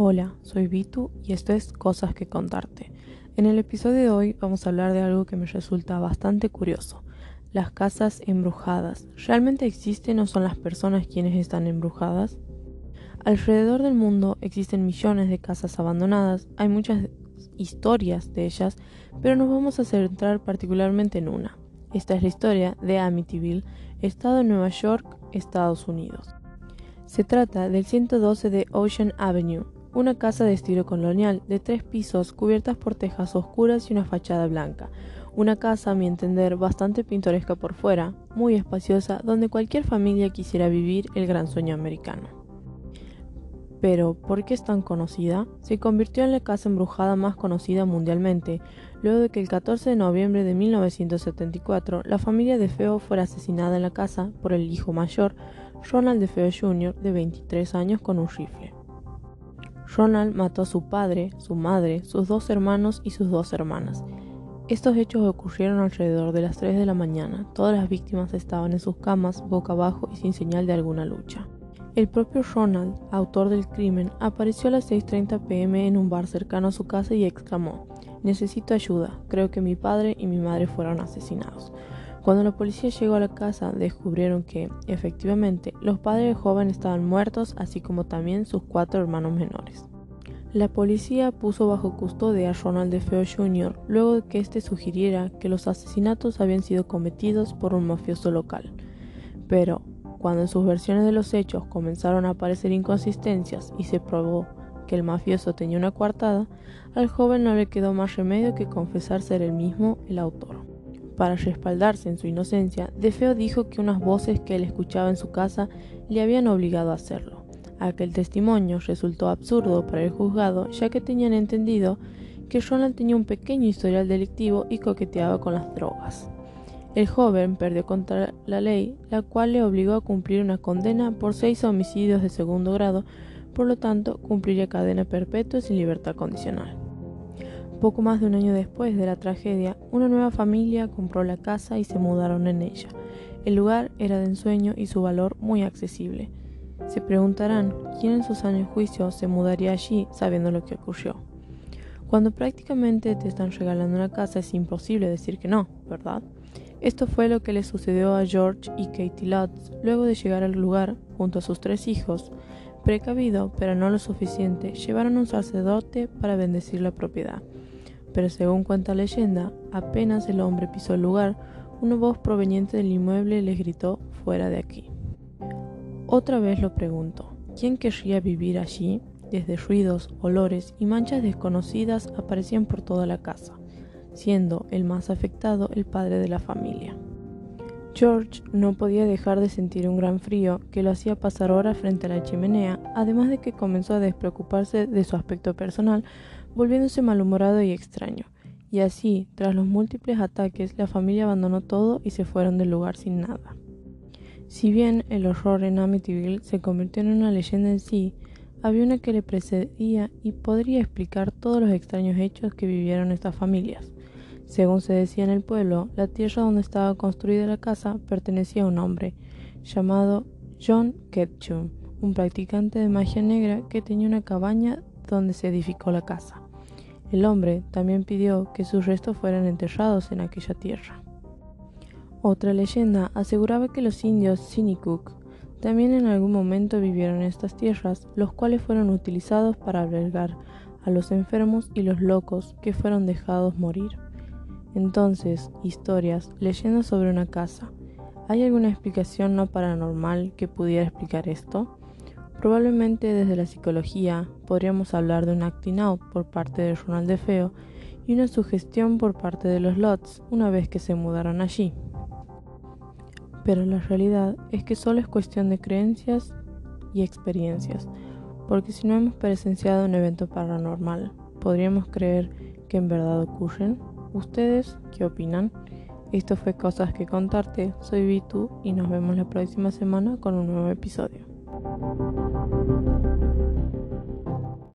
Hola, soy Vitu y esto es Cosas que contarte. En el episodio de hoy vamos a hablar de algo que me resulta bastante curioso, las casas embrujadas. ¿Realmente existen o son las personas quienes están embrujadas? Alrededor del mundo existen millones de casas abandonadas, hay muchas historias de ellas, pero nos vamos a centrar particularmente en una. Esta es la historia de Amityville, estado de Nueva York, Estados Unidos. Se trata del 112 de Ocean Avenue, una casa de estilo colonial de tres pisos cubiertas por tejas oscuras y una fachada blanca. Una casa, a mi entender, bastante pintoresca por fuera, muy espaciosa, donde cualquier familia quisiera vivir el gran sueño americano. Pero, ¿por qué es tan conocida? Se convirtió en la casa embrujada más conocida mundialmente, luego de que el 14 de noviembre de 1974 la familia de Feo fuera asesinada en la casa por el hijo mayor, Ronald de Feo Jr., de 23 años, con un rifle. Ronald mató a su padre, su madre, sus dos hermanos y sus dos hermanas. Estos hechos ocurrieron alrededor de las 3 de la mañana. Todas las víctimas estaban en sus camas, boca abajo y sin señal de alguna lucha. El propio Ronald, autor del crimen, apareció a las 6.30 pm en un bar cercano a su casa y exclamó, Necesito ayuda, creo que mi padre y mi madre fueron asesinados. Cuando la policía llegó a la casa, descubrieron que, efectivamente, los padres del joven estaban muertos, así como también sus cuatro hermanos menores. La policía puso bajo custodia a Ronald DeFeo Jr. luego de que éste sugiriera que los asesinatos habían sido cometidos por un mafioso local. Pero, cuando en sus versiones de los hechos comenzaron a aparecer inconsistencias y se probó que el mafioso tenía una coartada, al joven no le quedó más remedio que confesar ser él mismo el autor. Para respaldarse en su inocencia, Defeo dijo que unas voces que él escuchaba en su casa le habían obligado a hacerlo. Aquel testimonio resultó absurdo para el juzgado, ya que tenían entendido que Ronald tenía un pequeño historial delictivo y coqueteaba con las drogas. El joven perdió contra la ley, la cual le obligó a cumplir una condena por seis homicidios de segundo grado, por lo tanto cumpliría cadena perpetua sin libertad condicional. Poco más de un año después de la tragedia, una nueva familia compró la casa y se mudaron en ella. El lugar era de ensueño y su valor muy accesible. Se preguntarán quién en sus años juicio se mudaría allí sabiendo lo que ocurrió. Cuando prácticamente te están regalando una casa es imposible decir que no, ¿verdad? Esto fue lo que le sucedió a George y Katie Lutz luego de llegar al lugar junto a sus tres hijos. Precavido, pero no lo suficiente, llevaron a un sacerdote para bendecir la propiedad pero según cuenta leyenda, apenas el hombre pisó el lugar, una voz proveniente del inmueble les gritó fuera de aquí. Otra vez lo pregunto, ¿quién querría vivir allí? Desde ruidos, olores y manchas desconocidas aparecían por toda la casa, siendo el más afectado el padre de la familia. George no podía dejar de sentir un gran frío que lo hacía pasar horas frente a la chimenea, además de que comenzó a despreocuparse de su aspecto personal, volviéndose malhumorado y extraño. Y así, tras los múltiples ataques, la familia abandonó todo y se fueron del lugar sin nada. Si bien el horror en Amityville se convirtió en una leyenda en sí, había una que le precedía y podría explicar todos los extraños hechos que vivieron estas familias. Según se decía en el pueblo, la tierra donde estaba construida la casa pertenecía a un hombre llamado John Ketchum, un practicante de magia negra que tenía una cabaña donde se edificó la casa. El hombre también pidió que sus restos fueran enterrados en aquella tierra. Otra leyenda aseguraba que los indios Sinikuk también en algún momento vivieron en estas tierras, los cuales fueron utilizados para albergar a los enfermos y los locos que fueron dejados morir. Entonces, historias, leyendas sobre una casa. ¿Hay alguna explicación no paranormal que pudiera explicar esto? Probablemente desde la psicología podríamos hablar de un acting out por parte de Ronald de Feo y una sugestión por parte de los Lots una vez que se mudaron allí. Pero la realidad es que solo es cuestión de creencias y experiencias, porque si no hemos presenciado un evento paranormal, ¿podríamos creer que en verdad ocurren? ¿Ustedes qué opinan? Esto fue Cosas que contarte, soy Vitu y nos vemos la próxima semana con un nuevo episodio.